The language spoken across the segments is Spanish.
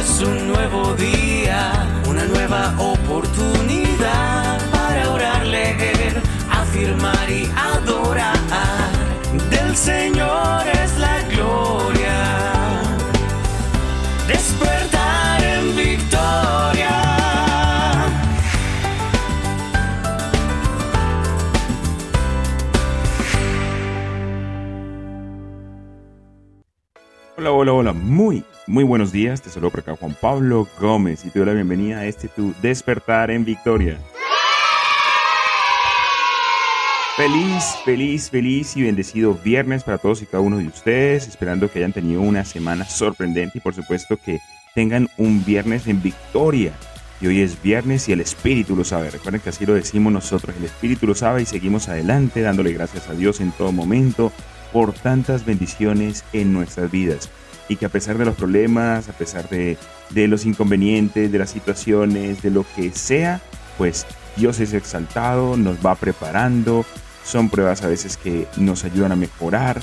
es un nuevo día, una nueva oportunidad para orar, leer, afirmar y adorar. Del Señor es la gloria. Despertar en victoria. Hola, hola, hola, muy, muy buenos días. Te saludo por acá Juan Pablo Gómez y te doy la bienvenida a este tu Despertar en Victoria. Feliz, feliz, feliz y bendecido viernes para todos y cada uno de ustedes. Esperando que hayan tenido una semana sorprendente y por supuesto que tengan un viernes en victoria. Y hoy es viernes y el Espíritu lo sabe. Recuerden que así lo decimos nosotros. El Espíritu lo sabe y seguimos adelante dándole gracias a Dios en todo momento por tantas bendiciones en nuestras vidas. Y que a pesar de los problemas, a pesar de, los inconvenientes, de las situaciones, de lo que sea, pues Dios es exaltado, nos va preparando. Son pruebas a veces que nos ayudan a mejorar.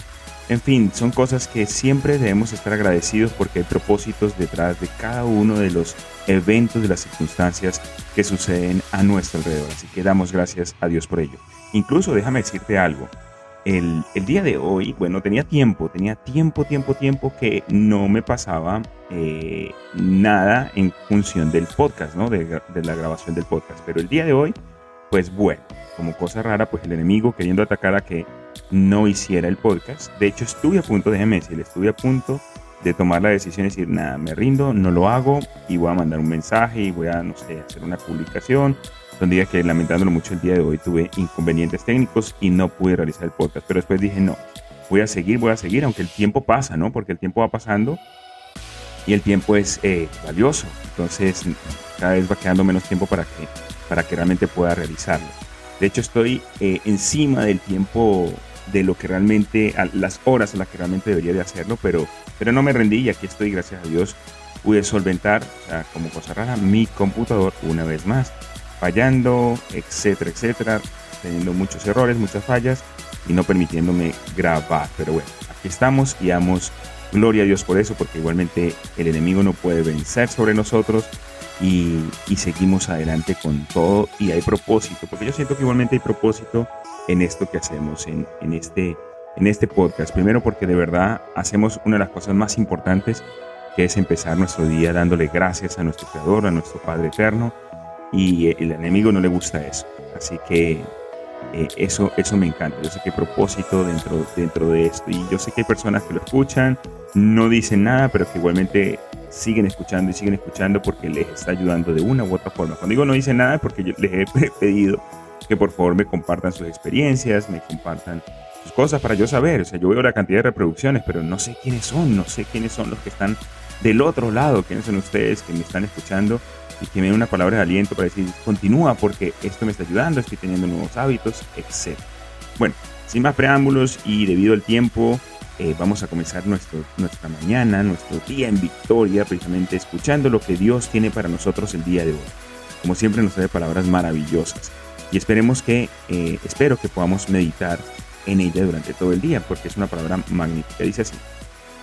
En fin, son cosas que siempre debemos estar agradecidos porque hay propósitos detrás de cada uno de los eventos, de las circunstancias que suceden a nuestro alrededor. Así que damos gracias a Dios por ello. Incluso déjame decirte algo el, el, día de hoy, bueno, tenía tiempo, tenía tiempo, tiempo, tiempo que no me pasaba eh, nada en función del podcast, ¿no? De, la grabación del podcast. Pero el día de hoy, pues bueno, como cosa rara, pues el enemigo queriendo atacar a que no hiciera el podcast. De hecho, estuve a punto, déjeme decirle, estuve a punto de tomar la decisión de decir, nada, me rindo, no lo hago y voy a mandar un mensaje y voy a, no sé, hacer una publicación donde diga que lamentándolo mucho el día de hoy tuve inconvenientes técnicos y no pude realizar el podcast. Pero después dije, no, voy a seguir, voy a seguir, aunque el tiempo pasa, ¿no? Porque el tiempo va pasando y el tiempo es eh, valioso. Entonces cada vez va quedando menos tiempo para que, para que realmente pueda realizarlo. De hecho estoy eh, encima del tiempo de lo que realmente, las horas a las que realmente debería de hacerlo, pero, pero no me rendí y aquí estoy, gracias a Dios, pude solventar, como cosa rara, mi computador una vez más fallando, etcétera, etcétera, teniendo muchos errores, muchas fallas y no permitiéndome grabar. Pero bueno, aquí estamos y damos gloria a Dios por eso, porque igualmente el enemigo no puede vencer sobre nosotros y, y, seguimos adelante con todo y hay propósito, porque yo siento que igualmente hay propósito en esto que hacemos, en, en, este, en este podcast. Primero porque de verdad hacemos una de las cosas más importantes, que es empezar nuestro día dándole gracias a nuestro Creador, a nuestro Padre Eterno y el enemigo no le gusta eso. Así que eh, eso, eso me encanta. Yo sé que hay propósito dentro, dentro de esto y yo sé que hay personas que lo escuchan, no dicen nada, pero que igualmente siguen escuchando y siguen escuchando porque les está ayudando de una u otra forma. Cuando digo no dicen nada, porque yo les he pedido que por favor me compartan sus experiencias, me compartan sus cosas para yo saber. O sea, yo veo la cantidad de reproducciones, pero no sé quiénes son, no sé quiénes son los que están del otro lado, quiénes son ustedes que me están escuchando y que me den una palabra de aliento para decir, continúa porque esto me está ayudando, estoy teniendo nuevos hábitos, etc. Bueno, sin más preámbulos y debido al tiempo, eh, vamos a comenzar nuestro, nuestra mañana, nuestro día en victoria, precisamente escuchando lo que Dios tiene para nosotros el día de hoy. Como siempre nos trae palabras maravillosas y esperemos que, eh, espero que podamos meditar en ella durante todo el día porque es una palabra magnífica. Dice así,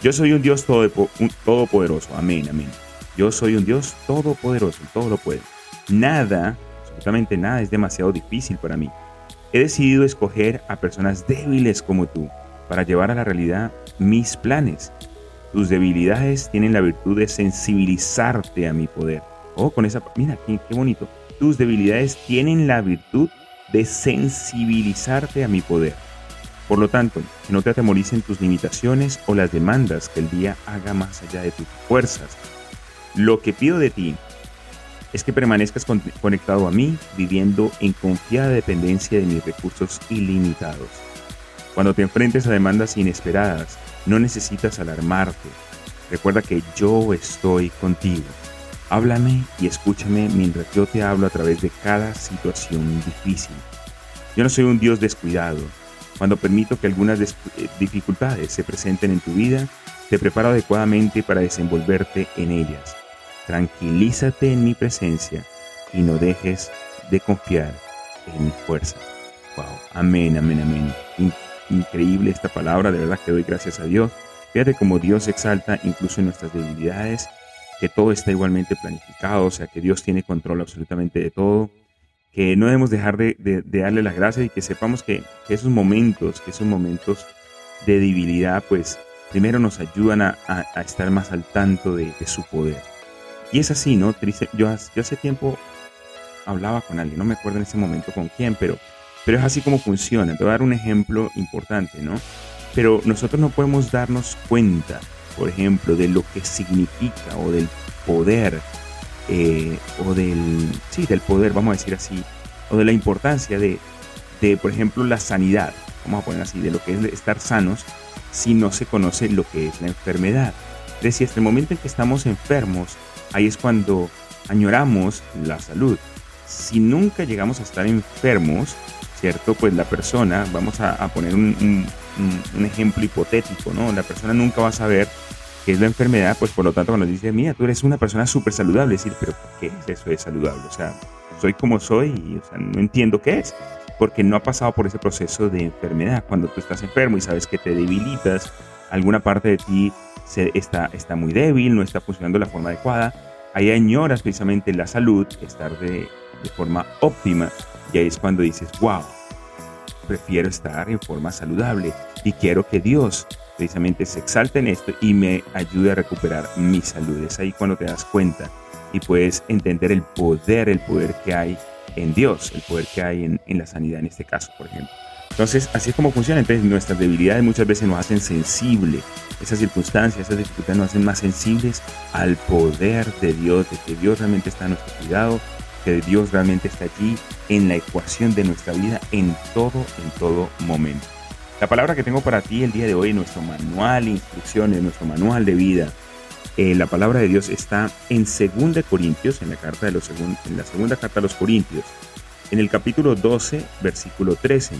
yo soy un Dios todopoderoso, amén, amén yo soy un Dios todopoderoso, todo lo puede. Nada, absolutamente nada es demasiado difícil para mí. He decidido escoger a personas débiles como tú para llevar a la realidad mis planes. Tus debilidades tienen la virtud de sensibilizarte a mi poder. Oh, con esa... Mira, qué, qué bonito. Tus debilidades tienen la virtud de sensibilizarte a mi poder. Por lo tanto, que no te atemoricen tus limitaciones o las demandas que el día haga más allá de tus fuerzas lo que pido de ti es que permanezcas conectado a mí, viviendo en confiada dependencia de mis recursos ilimitados. Cuando te enfrentes a demandas inesperadas, no necesitas alarmarte. Recuerda que yo estoy contigo. Háblame y escúchame mientras yo te hablo a través de cada situación difícil. Yo no soy un Dios descuidado. Cuando permito que algunas eh, dificultades se presenten en tu vida, te preparo adecuadamente para desenvolverte en ellas. Tranquilízate en mi presencia y no dejes de confiar en mi fuerza. Wow, amén, amén, amén. increíble esta palabra, de verdad que doy gracias a Dios. Fíjate cómo Dios exalta incluso en nuestras debilidades que todo está igualmente planificado, o sea, que Dios tiene control absolutamente de todo, que no debemos dejar de, darle las gracias y que sepamos que, esos momentos, que esos momentos de debilidad, pues primero nos ayudan a, estar más al tanto de, su poder. Y es así, ¿no? Yo, hace tiempo hablaba con alguien, no me acuerdo en ese momento con quién, pero, pero es así como funciona. Te voy a dar un ejemplo importante, ¿no? Pero nosotros no podemos darnos cuenta, por ejemplo, de lo que significa o del poder, eh, o del, sí, del poder, vamos a decir así, o de la importancia de, de, por ejemplo, la sanidad, vamos a poner así, de lo que es estar sanos, si no se conoce lo que es la enfermedad. Es decir, hasta el momento en que estamos enfermos, ahí es cuando añoramos la salud. Si nunca llegamos a estar enfermos, ¿cierto? Pues la persona, vamos a, poner un, ejemplo hipotético, ¿no? La persona nunca va a saber qué es la enfermedad, pues por lo tanto cuando dice, mira, tú eres una persona súper saludable, decir, pero ¿qué es eso de saludable? O sea, soy como soy y o sea, no entiendo qué es, porque no ha pasado por ese proceso de enfermedad. Cuando tú estás enfermo y sabes que te debilitas, alguna parte de ti se, está, está muy débil, no está funcionando de la forma adecuada, ahí añoras precisamente la salud, estar de, de forma óptima, y ahí es cuando dices, wow, prefiero estar en forma saludable y quiero que Dios precisamente se exalte en esto y me ayude a recuperar mi salud. Es ahí cuando te das cuenta y puedes entender el poder, el poder que hay en Dios, el poder que hay en, en la sanidad en este caso, por ejemplo. Entonces, así es como funciona. Entonces, nuestras debilidades muchas veces nos hacen sensibles. Esas circunstancias, esas dificultades nos hacen más sensibles al poder de Dios, de que Dios realmente está a nuestro cuidado, que Dios realmente está allí en la ecuación de nuestra vida en todo, en todo momento. La palabra que tengo para ti el día de hoy nuestro manual, instrucciones, nuestro manual de vida, eh, la palabra de Dios está en 2 Corintios, en la, carta de los en la segunda carta a los Corintios, en el capítulo 12, versículo 13.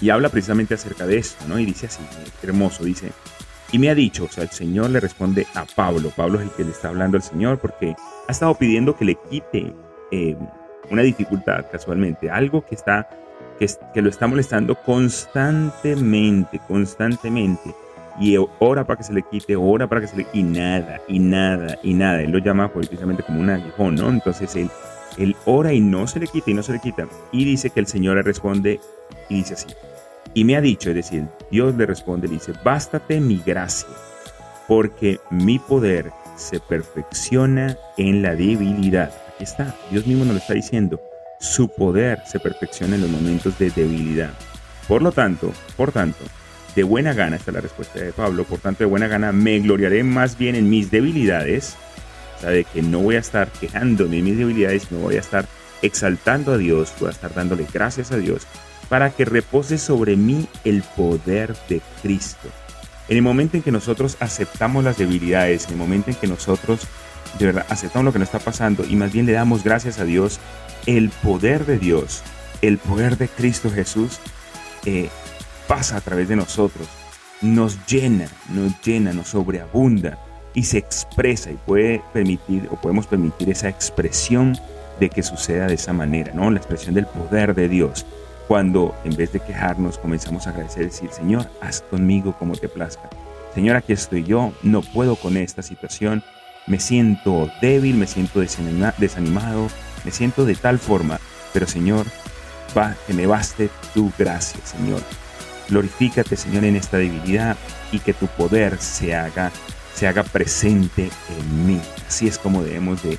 Y habla precisamente acerca de esto, ¿no? Y dice así, hermoso, dice, y me ha dicho, o sea, el Señor le responde a Pablo, Pablo es el que le está hablando al Señor porque ha estado pidiendo que le quite eh, una dificultad casualmente, algo que está que, que, lo está molestando constantemente, constantemente. Y ora para que se le quite, ora para que se le y nada, y nada, y nada. Él lo llama precisamente como un aguijón, ¿no? Entonces él, él ora y no se le quita y no se le quita. Y dice que el Señor le responde y dice así. Y me ha dicho, es decir, Dios le responde, le dice, bástate mi gracia, porque mi poder se perfecciona en la debilidad está, Dios mismo nos lo está diciendo. Su poder se perfecciona en los momentos de debilidad. Por lo tanto, por tanto, de buena gana, esta es la respuesta de Pablo, por tanto, de buena gana me gloriaré más bien en mis debilidades, o sea, de que no voy a estar quejándome de mis debilidades, no voy a estar exaltando a Dios, voy a estar dándole gracias a Dios, para que repose sobre mí el poder de Cristo. En el momento en que nosotros aceptamos las debilidades, en el momento en que nosotros de verdad aceptamos lo que nos está pasando y más bien le damos gracias a Dios, el poder de Dios, el poder de Cristo Jesús eh, pasa a través de nosotros, nos llena, nos llena, nos sobreabunda y se expresa y puede permitir o podemos permitir esa expresión de que suceda de esa manera, ¿no? La expresión del poder de Dios. Cuando en vez de quejarnos comenzamos a agradecer y decir, Señor, haz conmigo como te plazca. Señor, aquí estoy yo, no puedo con esta situación, me siento débil, me siento desanimado, me siento de tal forma, pero Señor, va, que me baste tu gracia, Señor. Glorifícate, Señor, en esta debilidad y que tu poder se haga, se haga presente en mí. Así es como debemos de,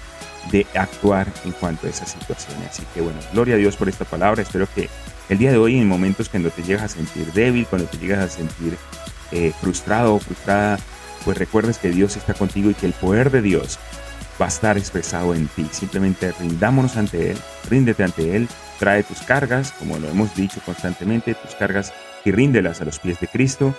actuar en cuanto a esas situaciones. Así que bueno, gloria a Dios por esta palabra. Espero que el día de hoy, en momentos cuando te llegas a sentir débil, cuando te llegas a sentir eh, frustrado o frustrada, pues recuerdes que Dios está contigo y que el poder de Dios va a estar expresado en ti. Simplemente rindámonos ante Él, ríndete ante Él, trae tus cargas, como lo hemos dicho constantemente, tus cargas y ríndelas a los pies de Cristo,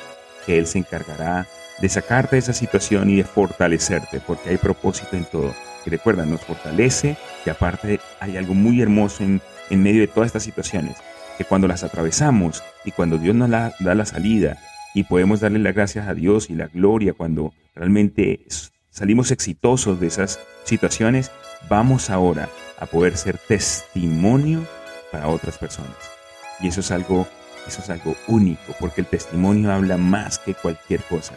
que Él se encargará de sacarte de esa situación y de fortalecerte, porque hay propósito en todo. Y recuerda, nos fortalece y aparte hay algo muy hermoso en, en medio de todas estas situaciones, que cuando las atravesamos y cuando Dios nos da la salida y podemos darle las gracias a Dios y la gloria cuando realmente salimos exitosos de esas situaciones, vamos ahora a poder ser testimonio para otras personas. Y eso es algo, eso es algo único, porque el testimonio habla más que cualquier cosa.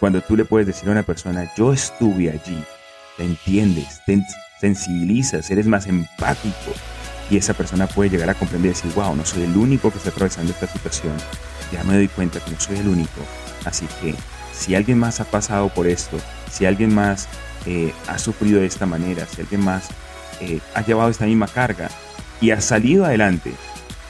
cuando tú le puedes decir a una persona, yo estuve allí, te entiendes, te sensibilizas, eres más empático y esa persona puede llegar a comprender y decir, wow, no soy el único que está atravesando esta situación, ya me doy cuenta que no soy el único, así que si alguien más ha pasado por esto, si alguien más eh, ha sufrido de esta manera, si alguien más eh, ha llevado esta misma carga y ha salido adelante,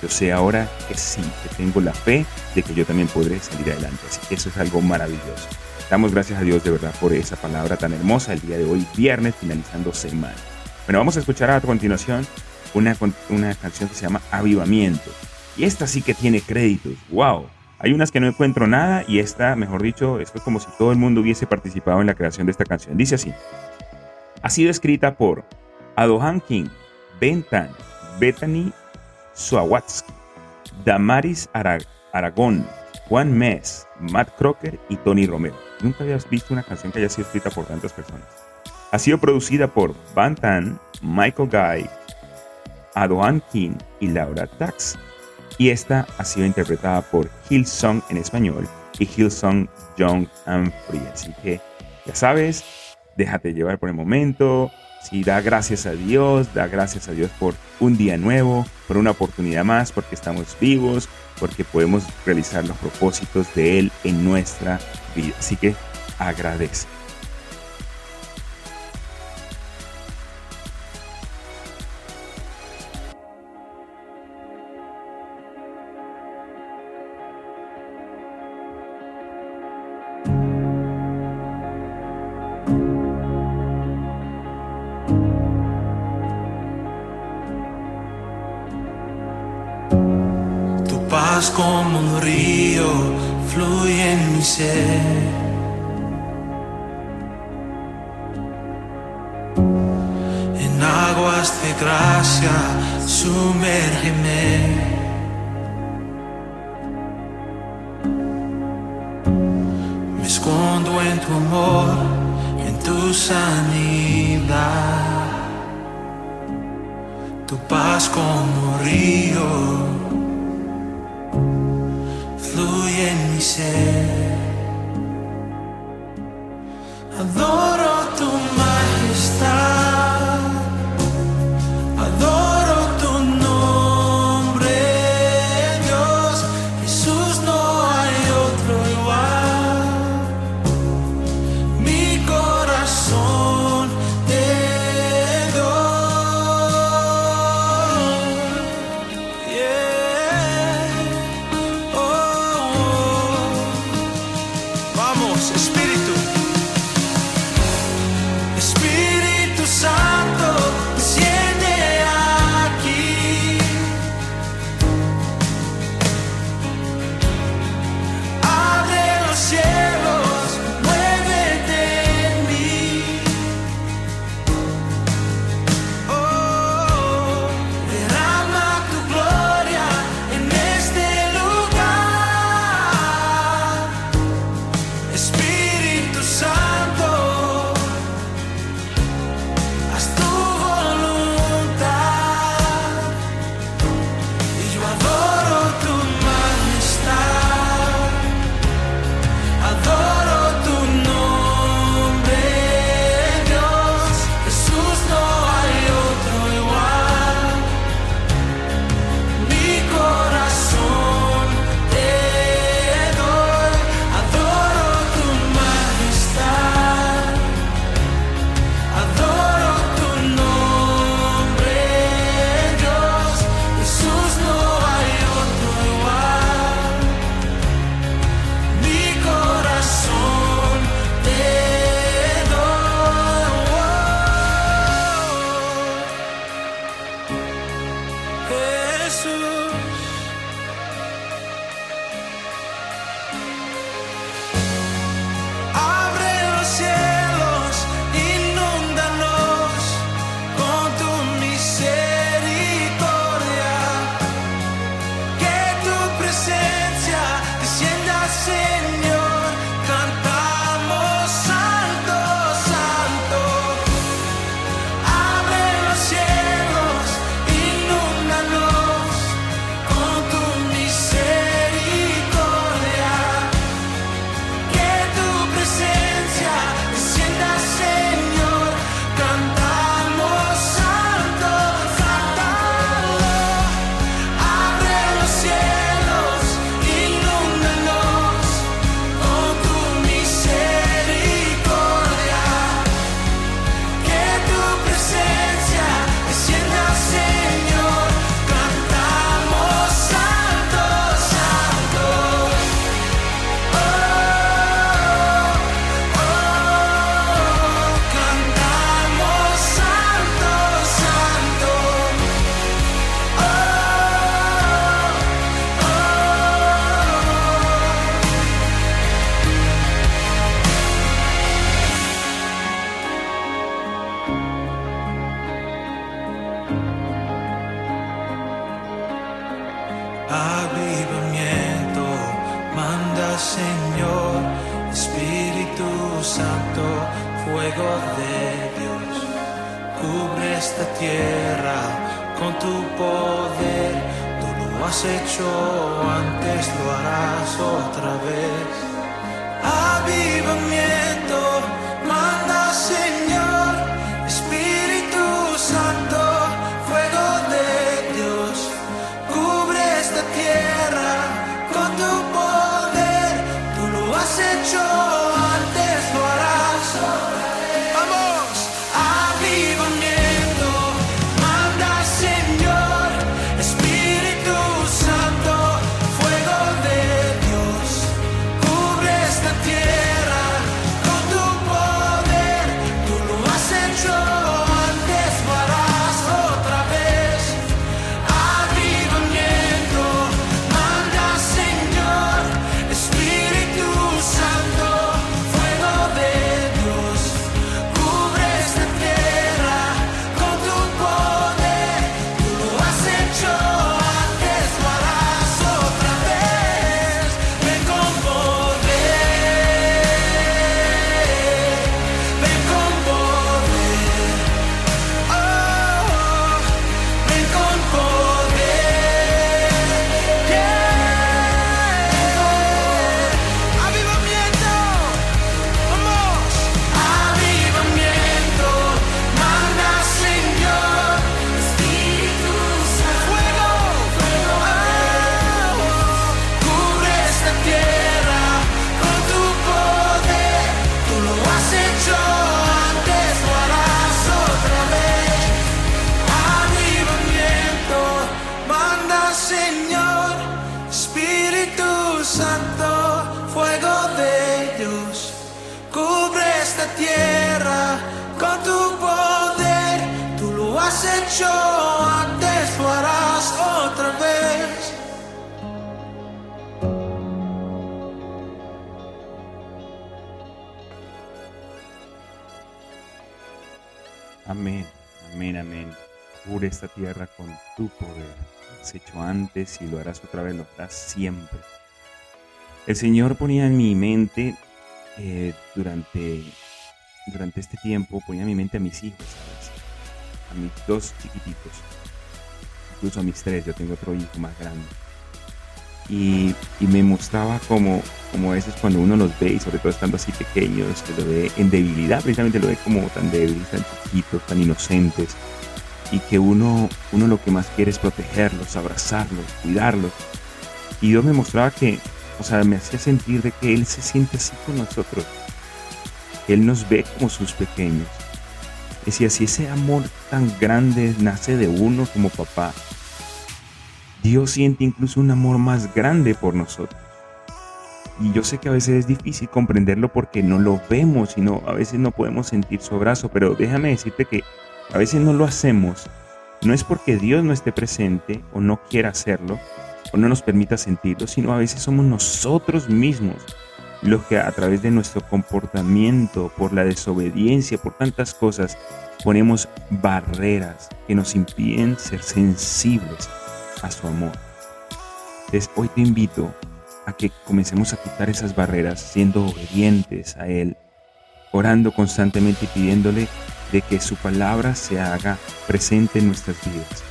yo sé ahora que sí, que tengo la fe de que yo también podré salir adelante. Así que eso es algo maravilloso. Damos gracias a Dios de verdad por esa palabra tan hermosa el día de hoy, viernes, finalizando semana. Bueno, vamos a escuchar a continuación una, una canción que se llama Avivamiento. Y esta sí que tiene créditos. ¡Wow! Hay unas que no encuentro nada y esta, mejor dicho, esto es como si todo el mundo hubiese participado en la creación de esta canción. Dice así. Ha sido escrita por Adohan King, Bentan, Bethany Suawatsky, Damaris Aragón, Juan Mes, Matt Crocker y Tony Romero. Nunca habías visto una canción que haya sido escrita por tantas personas. Ha sido producida por Bantan, Michael Guy, Adoan King y Laura Tax. Y esta ha sido interpretada por Hillsong en español y Hillsong Young and Free. Así que ya sabes, déjate llevar por el momento, si da gracias a Dios, da gracias a Dios por un día nuevo, por una oportunidad más, porque estamos vivos, porque podemos realizar los propósitos de Él en nuestra vida. Así que agradece. Como un río fluye en mi ser. En aguas de gracia, sumérgeme. Me escondo en tu amor, en tu sanidad. Tu paz como río en mi ser. Fuego de Dios, cubre esta tierra con tu poder. Tú lo has hecho antes, lo harás otra vez. Manda Amén, amén, amén. Cubre esta tierra con tu poder. Has hecho antes y lo harás otra vez, lo harás siempre. El Señor ponía en mi mente eh, durante, durante este tiempo, ponía en mi mente a mis hijos, ¿sabes? A mis dos chiquititos. Incluso a mis tres, yo tengo otro hijo más grande. Y, me mostraba como, como a veces cuando uno los ve, y sobre todo estando así pequeños, que lo ve en debilidad, precisamente lo ve como tan débiles, tan chiquitos, tan inocentes, y que uno, uno lo que más quiere es protegerlos, abrazarlos, cuidarlos. Y Dios me mostraba que, o sea, me hacía sentir de que Él se siente así con nosotros. Él nos ve como sus pequeños. Decía, si ese amor tan grande nace de uno como papá, Dios siente incluso un amor más grande por nosotros. Y yo sé que a veces es difícil comprenderlo porque no lo vemos y no, a veces no podemos sentir su abrazo, pero déjame decirte que a veces no lo hacemos. No es porque Dios no esté presente o no quiera hacerlo o no nos permita sentirlo, sino a veces somos nosotros mismos los que a través de nuestro comportamiento, por la desobediencia, por tantas cosas, ponemos barreras que nos impiden ser sensibles a su amor. Entonces hoy te invito a que comencemos a quitar esas barreras siendo obedientes a Él, orando constantemente y pidiéndole de que su palabra se haga presente en nuestras vidas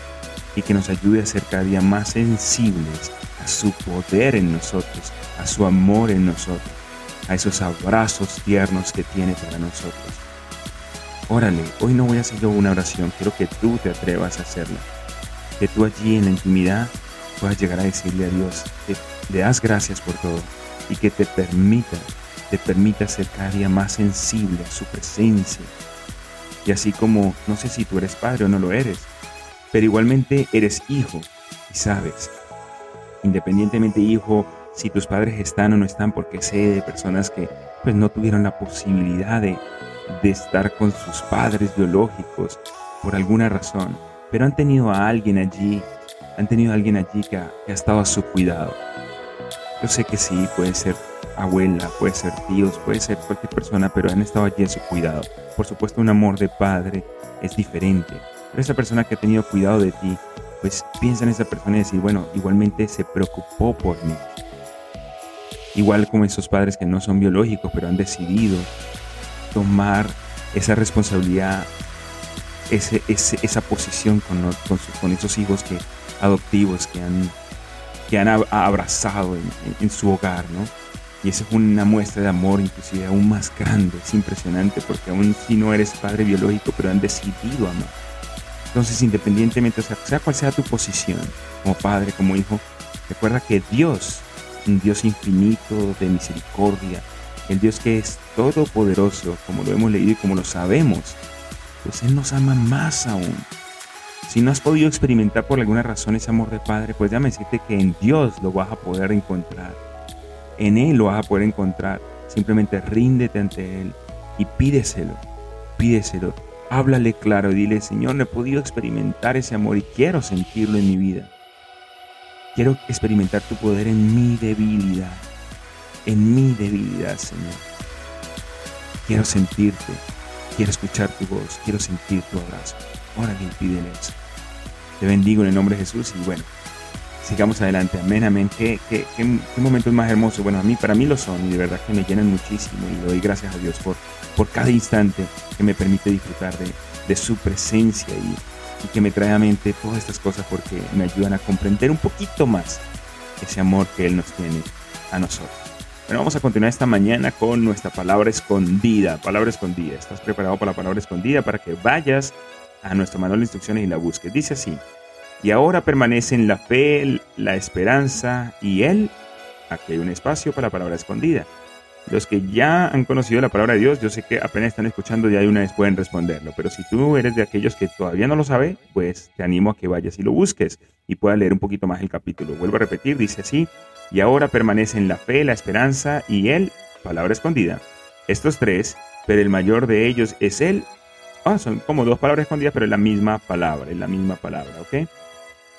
y que nos ayude a ser cada día más sensibles a su poder en nosotros, a su amor en nosotros, a esos abrazos tiernos que tiene para nosotros. Órale, hoy no voy a hacer yo una oración, quiero que tú te atrevas a hacerla. Que tú allí en la intimidad puedas llegar a decirle a Dios que le das gracias por todo y que te permita, te permita ser cada día más sensible a su presencia. Y así como, no sé si tú eres padre o no lo eres, pero igualmente eres hijo y sabes, independientemente hijo, si tus padres están o no están, porque sé de personas que pues no tuvieron la posibilidad de, de estar con sus padres biológicos por alguna razón, pero han tenido a alguien allí, han tenido a alguien allí que ha, estado a su cuidado. Yo sé que sí, puede ser abuela, puede ser tíos, puede ser cualquier persona, pero han estado allí a su cuidado. Por supuesto, un amor de padre es diferente, pero esa persona que ha tenido cuidado de ti, pues piensa en esa persona y decir, bueno, igualmente se preocupó por mí. Igual como esos padres que no son biológicos, pero han decidido tomar esa responsabilidad, esa posición con, esos hijos que, adoptivos que han, que han abrazado en, en, su hogar, ¿no? Y esa es una muestra de amor inclusive aún más grande, es impresionante porque aún si no eres padre biológico, pero han decidido amar. Entonces, independientemente, o sea, sea cual sea tu posición, como padre, como hijo, recuerda que Dios, un Dios infinito de misericordia, el Dios que es todopoderoso, como lo hemos leído y como lo sabemos, pues Él nos ama más aún. Si no has podido experimentar por alguna razón ese amor de Padre, pues déjame decirte que en Dios lo vas a poder encontrar. En Él lo vas a poder encontrar. Simplemente ríndete ante Él y pídeselo. Pídeselo. Háblale claro y dile, Señor, no he podido experimentar ese amor y quiero sentirlo en mi vida. Quiero experimentar tu poder en mi debilidad en mi debilidad, Señor. Quiero sentirte, quiero escuchar tu voz, quiero sentir tu abrazo. Órale y pídele eso. Te bendigo en el nombre de Jesús y bueno, sigamos adelante. Amén, amén. ¿Qué, qué, qué, momentos más hermosos. Bueno, a mí, para mí lo son y de verdad que me llenan muchísimo y le doy gracias a Dios por, por cada instante que me permite disfrutar de, de su presencia y, y que me trae a mente todas estas cosas porque me ayudan a comprender un poquito más ese amor que Él nos tiene a nosotros. Bueno, vamos a continuar esta mañana con nuestra palabra escondida. Palabra escondida. ¿Estás preparado para la palabra escondida? Para que vayas a nuestro manual de instrucciones y la busques. Dice así. Y ahora permanecen la fe, la esperanza y Él. Aquí hay un espacio para la palabra escondida. Los que ya han conocido la palabra de Dios, yo sé que apenas están escuchando, ya de una vez pueden responderlo. Pero si tú eres de aquellos que todavía no lo sabe, pues te animo a que vayas y lo busques y puedas leer un poquito más el capítulo. Vuelvo a repetir, dice así, y ahora permanecen la fe, la esperanza y Él, palabra escondida. Estos tres, pero el mayor de ellos es Él. Ah, son como dos palabras escondidas, pero es la misma palabra, es la misma palabra, ¿ok?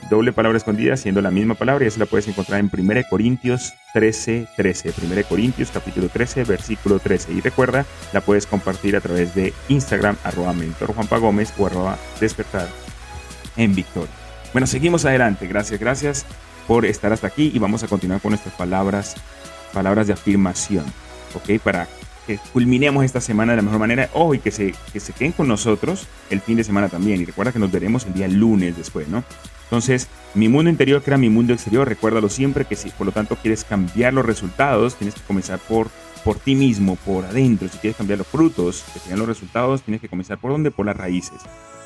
Doble palabra escondida siendo la misma palabra y eso la puedes encontrar en 1 Corintios 13, 13. 1 Corintios capítulo 13, versículo 13. Y recuerda, la puedes compartir a través de Instagram, arroba mentor Juanpa Gómez o arroba despertar en Victoria. Bueno, seguimos adelante. Gracias, gracias por estar hasta aquí y vamos a continuar con nuestras palabras, palabras de afirmación, ¿ok? Para que culminemos esta semana de la mejor manera. Ojo, y que se, que se queden con nosotros el fin de semana también. Y recuerda que nos veremos el día lunes después, ¿no? Entonces, mi mundo interior crea mi mundo exterior. Recuérdalo siempre que si por lo tanto quieres cambiar los resultados, tienes que comenzar por, por ti mismo, por adentro. Si quieres cambiar los frutos, que sean los resultados, tienes que comenzar por dónde? Por las raíces.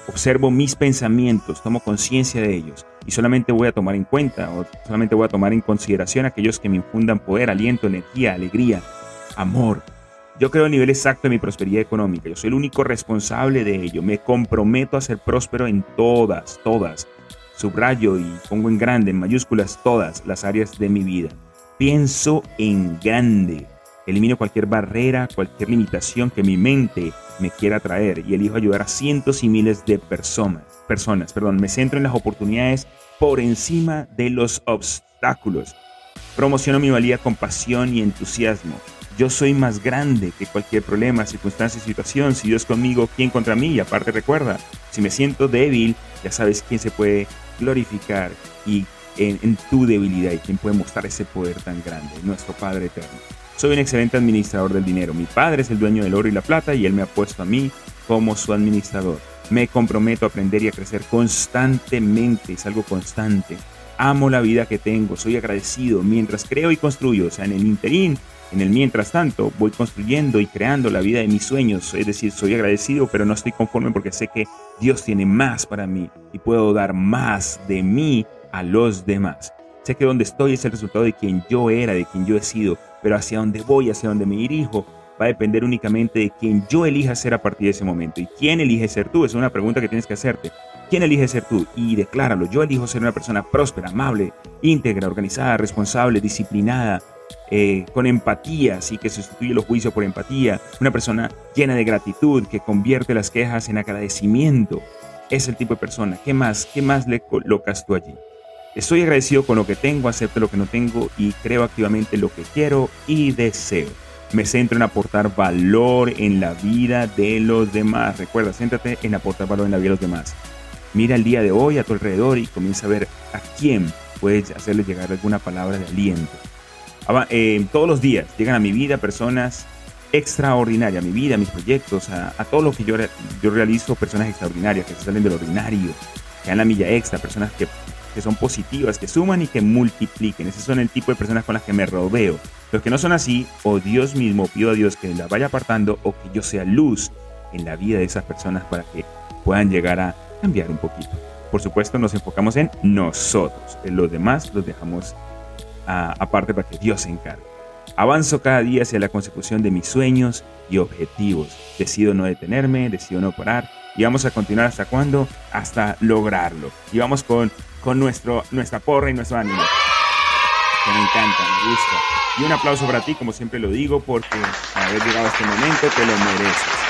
Observo mis pensamientos, tomo conciencia de ellos y solamente voy a tomar en cuenta o solamente voy a tomar en consideración aquellos que me infundan poder, aliento, energía, alegría, amor. Yo creo el nivel exacto de mi prosperidad económica. Yo soy el único responsable de ello. Me comprometo a ser próspero en todas, todas. Subrayo y pongo en grande, en mayúsculas, todas las áreas de mi vida. Pienso en grande. Elimino cualquier barrera, cualquier limitación que mi mente me quiera traer y elijo ayudar a cientos y miles de personas. Personas, perdón, me centro en las oportunidades por encima de los obstáculos. Promociono mi valía con pasión y entusiasmo. Yo soy más grande que cualquier problema, circunstancia situación. Si Dios conmigo, ¿quién contra mí? Y aparte recuerda, si me siento débil, ya sabes quién se puede glorificar y en, en tu debilidad y quién puede mostrar ese poder tan grande, nuestro Padre eterno. Soy un excelente administrador del dinero. Mi padre es el dueño del oro y la plata y él me ha puesto a mí como su administrador. Me comprometo a aprender y a crecer constantemente, es algo constante. Amo la vida que tengo, soy agradecido mientras creo y construyo, o sea, en el interín, en el mientras tanto, voy construyendo y creando la vida de mis sueños, es decir, soy agradecido, pero no estoy conforme porque sé que Dios tiene más para mí y puedo dar más de mí a los demás. Sé que donde estoy es el resultado de quien yo era, de quien yo he sido, pero hacia dónde voy, hacia dónde me dirijo, va a depender únicamente de quien yo elija ser a partir de ese momento. ¿Y quién elige ser tú? Es una pregunta que tienes que hacerte. ¿Quién elige ser tú? Y decláralo. Yo elijo ser una persona próspera, amable, íntegra, organizada, responsable, disciplinada, eh, con empatía, así que sustituye los juicios por empatía. Una persona llena de gratitud que convierte las quejas en agradecimiento. Es el tipo de persona. ¿Qué más? ¿Qué más le colocas tú allí? Estoy agradecido con lo que tengo, acepto lo que no tengo y creo activamente lo que quiero y deseo. Me centro en aportar valor en la vida de los demás. Recuerda, céntrate en aportar valor en la vida de los demás. Mira el día de hoy a tu alrededor y comienza a ver a quién puedes hacerle llegar alguna palabra de aliento. Eh, todos los días llegan a mi vida personas extraordinaria, a mi vida, a mis proyectos, a, todo lo que yo, yo realizo, personas extraordinarias que se salen del ordinario, que dan la milla extra, personas que, que son positivas, que suman y que multipliquen. Ese son el tipo de personas con las que me rodeo. Los que no son así, o Dios mismo pido a Dios que las vaya apartando o que yo sea luz en la vida de esas personas para que puedan llegar a cambiar un poquito. Por supuesto, nos enfocamos en nosotros. En los demás los dejamos aparte para que Dios se encargue. Avanzo cada día hacia la consecución de mis sueños y objetivos. Decido no detenerme, decido no parar. Y vamos a continuar hasta cuándo? Hasta lograrlo. Y vamos con, con nuestro, nuestra porra y nuestro ánimo. Que me encanta, me gusta. Y un aplauso para ti, como siempre lo digo, porque haber llegado a este momento te lo mereces.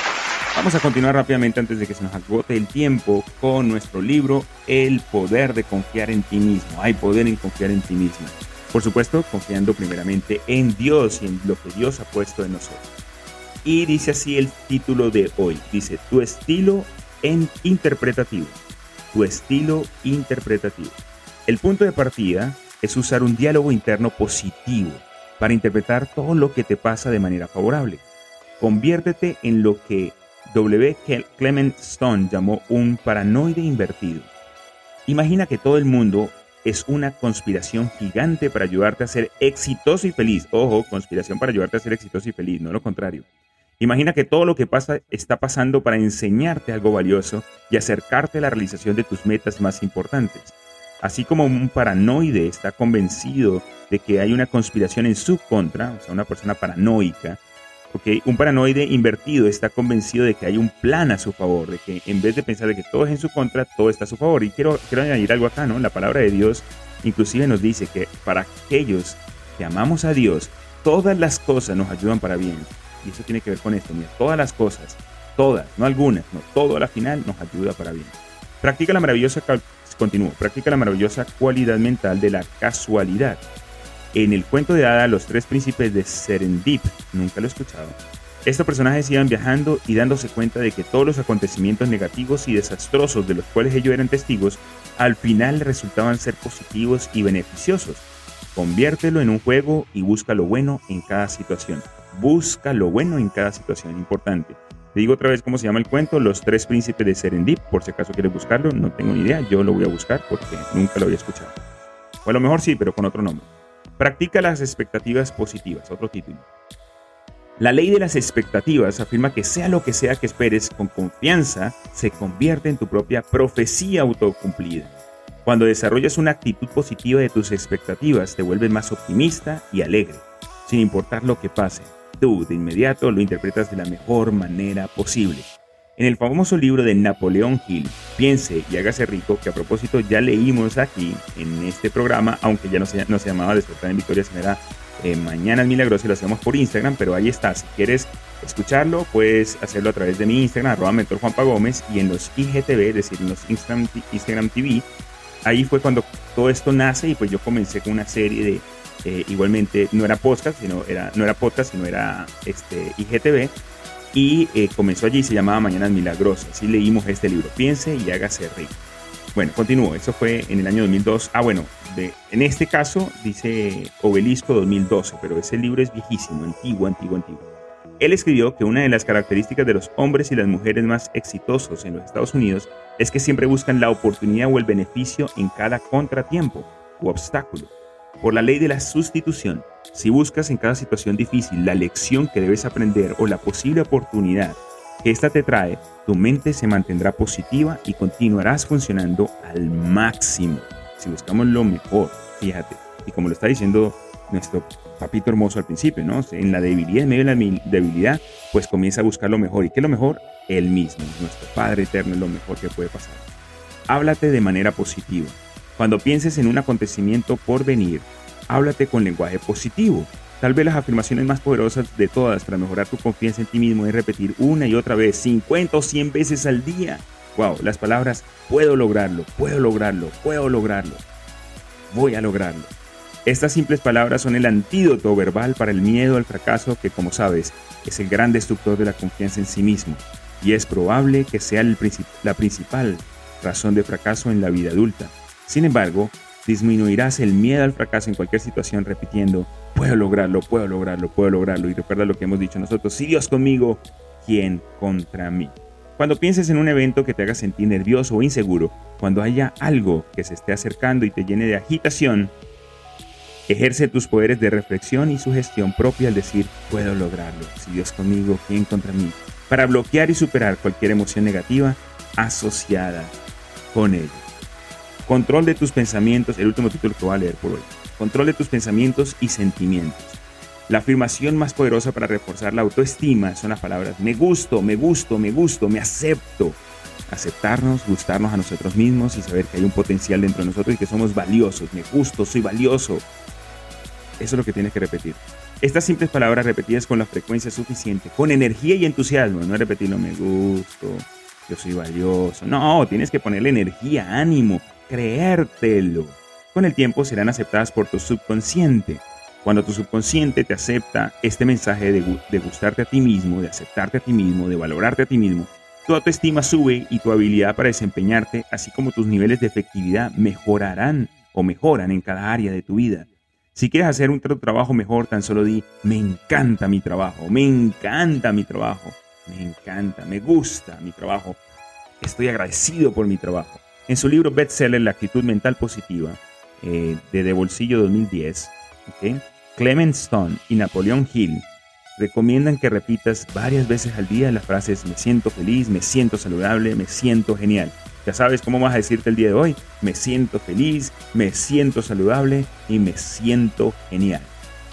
Vamos a continuar rápidamente antes de que se nos agote el tiempo con nuestro libro El poder de confiar en ti mismo. Hay poder en confiar en ti mismo. Por supuesto, confiando primeramente en Dios y en lo que Dios ha puesto en nosotros. Y dice así el título de hoy. Dice, tu estilo en interpretativo. Tu estilo interpretativo. El punto de partida es usar un diálogo interno positivo para interpretar todo lo que te pasa de manera favorable. Conviértete en lo que W. Clement Stone llamó un paranoide invertido. Imagina que todo el mundo es una conspiración gigante para ayudarte a ser exitoso y feliz. Ojo, conspiración para ayudarte a ser exitoso y feliz, no lo contrario. Imagina que todo lo que pasa está pasando para enseñarte algo valioso y acercarte a la realización de tus metas más importantes. Así como un paranoide está convencido de que hay una conspiración en su contra, o sea, una persona paranoica, un paranoide invertido está convencido de que hay un plan a su favor, de que en vez de pensar de que todo es en su contra, todo está a su favor. Y quiero, quiero añadir algo acá, ¿no? La palabra de Dios inclusive nos dice que para aquellos que amamos a Dios, todas las cosas nos ayudan para bien. Y eso tiene que ver con esto, mira, todas las cosas, todas, no algunas, no, todo a la final nos ayuda para bien. Practica la maravillosa, continúo, practica la maravillosa cualidad mental de la casualidad. En el cuento de Ada, los tres príncipes de Serendip, nunca lo he escuchado, estos personajes iban viajando y dándose cuenta de que todos los acontecimientos negativos y desastrosos de los cuales ellos eran testigos, al final resultaban ser positivos y beneficiosos. Conviértelo en un juego y busca lo bueno en cada situación. Busca lo bueno en cada situación, importante. Te digo otra vez cómo se llama el cuento, Los tres príncipes de Serendip, por si acaso quieres buscarlo, no tengo ni idea, yo lo voy a buscar porque nunca lo había escuchado. O a lo mejor sí, pero con otro nombre. Practica las expectativas positivas, otro título. La ley de las expectativas afirma que sea lo que sea que esperes con confianza, se convierte en tu propia profecía autocumplida. Cuando desarrollas una actitud positiva de tus expectativas, te vuelves más optimista y alegre, sin importar lo que pase. De inmediato lo interpretas de la mejor manera posible. En el famoso libro de Napoleón Hill, Piense y hágase rico, que a propósito ya leímos aquí en este programa, aunque ya no se, no se llamaba Despertar en Victoria, sino era eh, Mañana Milagroso lo hacemos por Instagram, pero ahí está. Si quieres escucharlo, puedes hacerlo a través de mi Instagram, arroba mentor Juanpa Gómez, y en los IGTV, es decir, en los Instagram, Instagram TV. Ahí fue cuando todo esto nace y pues yo comencé con una serie de, eh, igualmente, no era podcast, sino era, no era podcast, sino era este, IGTV, y eh, comenzó allí, se llamaba Mañanas Milagrosas. Así leímos este libro, Piense y hágase rico. Bueno, continúo, eso fue en el año 2002. Ah, bueno, en este caso dice Obelisco 2012, pero ese libro es viejísimo, antiguo, antiguo, antiguo. Él escribió que una de las características de los hombres y las mujeres más exitosos en los Estados Unidos es que siempre buscan la oportunidad o el beneficio en cada contratiempo u obstáculo. Por la ley de la sustitución, si buscas en cada situación difícil la lección que debes aprender o la posible oportunidad que ésta te trae, tu mente se mantendrá positiva y continuarás funcionando al máximo. Si buscamos lo mejor, fíjate, y como lo está diciendo nuestro papito hermoso al principio, ¿no? En la debilidad, en medio de la debilidad, pues comienza a buscar lo mejor. ¿Y qué es lo mejor? Él mismo, nuestro Padre Eterno es lo mejor que puede pasar. Háblate de manera positiva. Cuando pienses en un acontecimiento por venir, háblate con lenguaje positivo. Tal vez las afirmaciones más poderosas de todas para mejorar tu confianza en ti mismo es repetir una y otra vez, 50 o 100 veces al día. Wow, las palabras puedo lograrlo, puedo lograrlo, puedo lograrlo, voy a lograrlo. Estas simples palabras son el antídoto verbal para el miedo al fracaso que, como sabes, es el gran destructor de la confianza en sí mismo y es probable que sea la principal razón de fracaso en la vida adulta. Sin embargo, Disminuirás el miedo al fracaso en cualquier situación repitiendo, puedo lograrlo, puedo lograrlo, puedo lograrlo. Y recuerda lo que hemos dicho nosotros, si Dios conmigo, ¿quién contra mí? Cuando pienses en un evento que te haga sentir nervioso o inseguro, cuando haya algo que se esté acercando y te llene de agitación, ejerce tus poderes de reflexión y sugestión propia al decir, puedo lograrlo, si Dios conmigo, ¿quién contra mí? Para bloquear y superar cualquier emoción negativa asociada con ello. Control de tus pensamientos, el último título que voy a leer por hoy. Control de tus pensamientos y sentimientos. La afirmación más poderosa para reforzar la autoestima son las palabras me gusto, me gusto, me gusto, me acepto. Aceptarnos, gustarnos a nosotros mismos y saber que hay un potencial dentro de nosotros y que somos valiosos. Me gusto, soy valioso. Eso es lo que tienes que repetir. Estas simples palabras repetidas con la frecuencia suficiente, con energía y entusiasmo, no repetirlo me gusto, yo soy valioso. No, tienes que ponerle energía, ánimo, creértelo. Con el tiempo serán aceptadas por tu subconsciente. Cuando tu subconsciente te acepta este mensaje de, gustarte a ti mismo, de aceptarte a ti mismo, de valorarte a ti mismo, tu autoestima sube y tu habilidad para desempeñarte, así como tus niveles de efectividad mejorarán o mejoran en cada área de tu vida. Si quieres hacer un trabajo mejor, tan solo di, me encanta mi trabajo, me encanta mi trabajo, me encanta, me gusta mi trabajo, estoy agradecido por mi trabajo. En su libro bestseller La actitud mental positiva, eh, de De Bolsillo 2010, Clement Stone y Napoleón Hill recomiendan que repitas varias veces al día las frases me siento feliz, me siento saludable, me siento genial. Ya sabes cómo vas a decirte el día de hoy, me siento feliz, me siento saludable y me siento genial.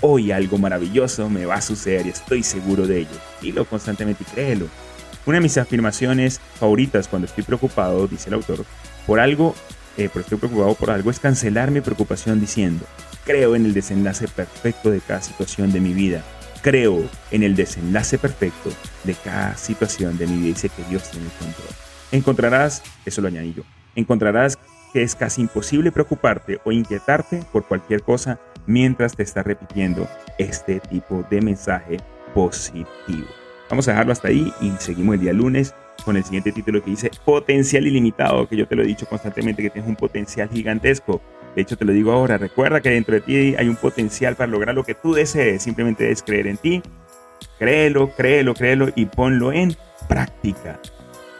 Hoy algo maravilloso me va a suceder y estoy seguro de ello. Dilo constantemente y créelo. Una de mis afirmaciones favoritas cuando estoy preocupado, dice el autor, por algo, eh, pero estoy preocupado por algo, es cancelar mi preocupación diciendo, creo en el desenlace perfecto de cada situación de mi vida. Creo en el desenlace perfecto de cada situación de mi vida y sé que Dios tiene el control. Encontrarás, eso lo añadí yo, encontrarás que es casi imposible preocuparte o inquietarte por cualquier cosa mientras te estás repitiendo este tipo de mensaje positivo. Vamos a dejarlo hasta ahí y seguimos el día lunes con el siguiente título que dice potencial ilimitado, que yo te lo he dicho constantemente que tienes un potencial gigantesco. De hecho, te lo digo ahora, recuerda que dentro de ti hay un potencial para lograr lo que tú desees, simplemente debes creer en ti, créelo, créelo, créelo y ponlo en práctica.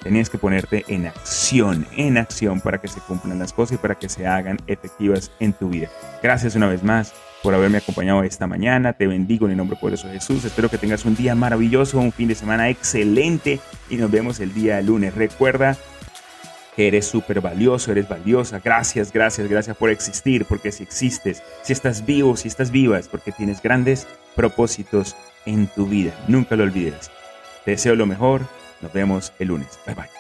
Tenías que ponerte en acción, en acción para que se cumplan las cosas y para que se hagan efectivas en tu vida. Gracias una vez más por haberme acompañado esta mañana. Te bendigo en el nombre poderoso de Jesús. Espero que tengas un día maravilloso, un fin de semana excelente y nos vemos el día lunes. Recuerda que eres súper valioso, eres valiosa. Gracias, gracias, gracias por existir, porque si existes, si estás vivo, si estás viva, es porque tienes grandes propósitos en tu vida. Nunca lo olvides. Te deseo lo mejor. Nos vemos el lunes. Bye bye.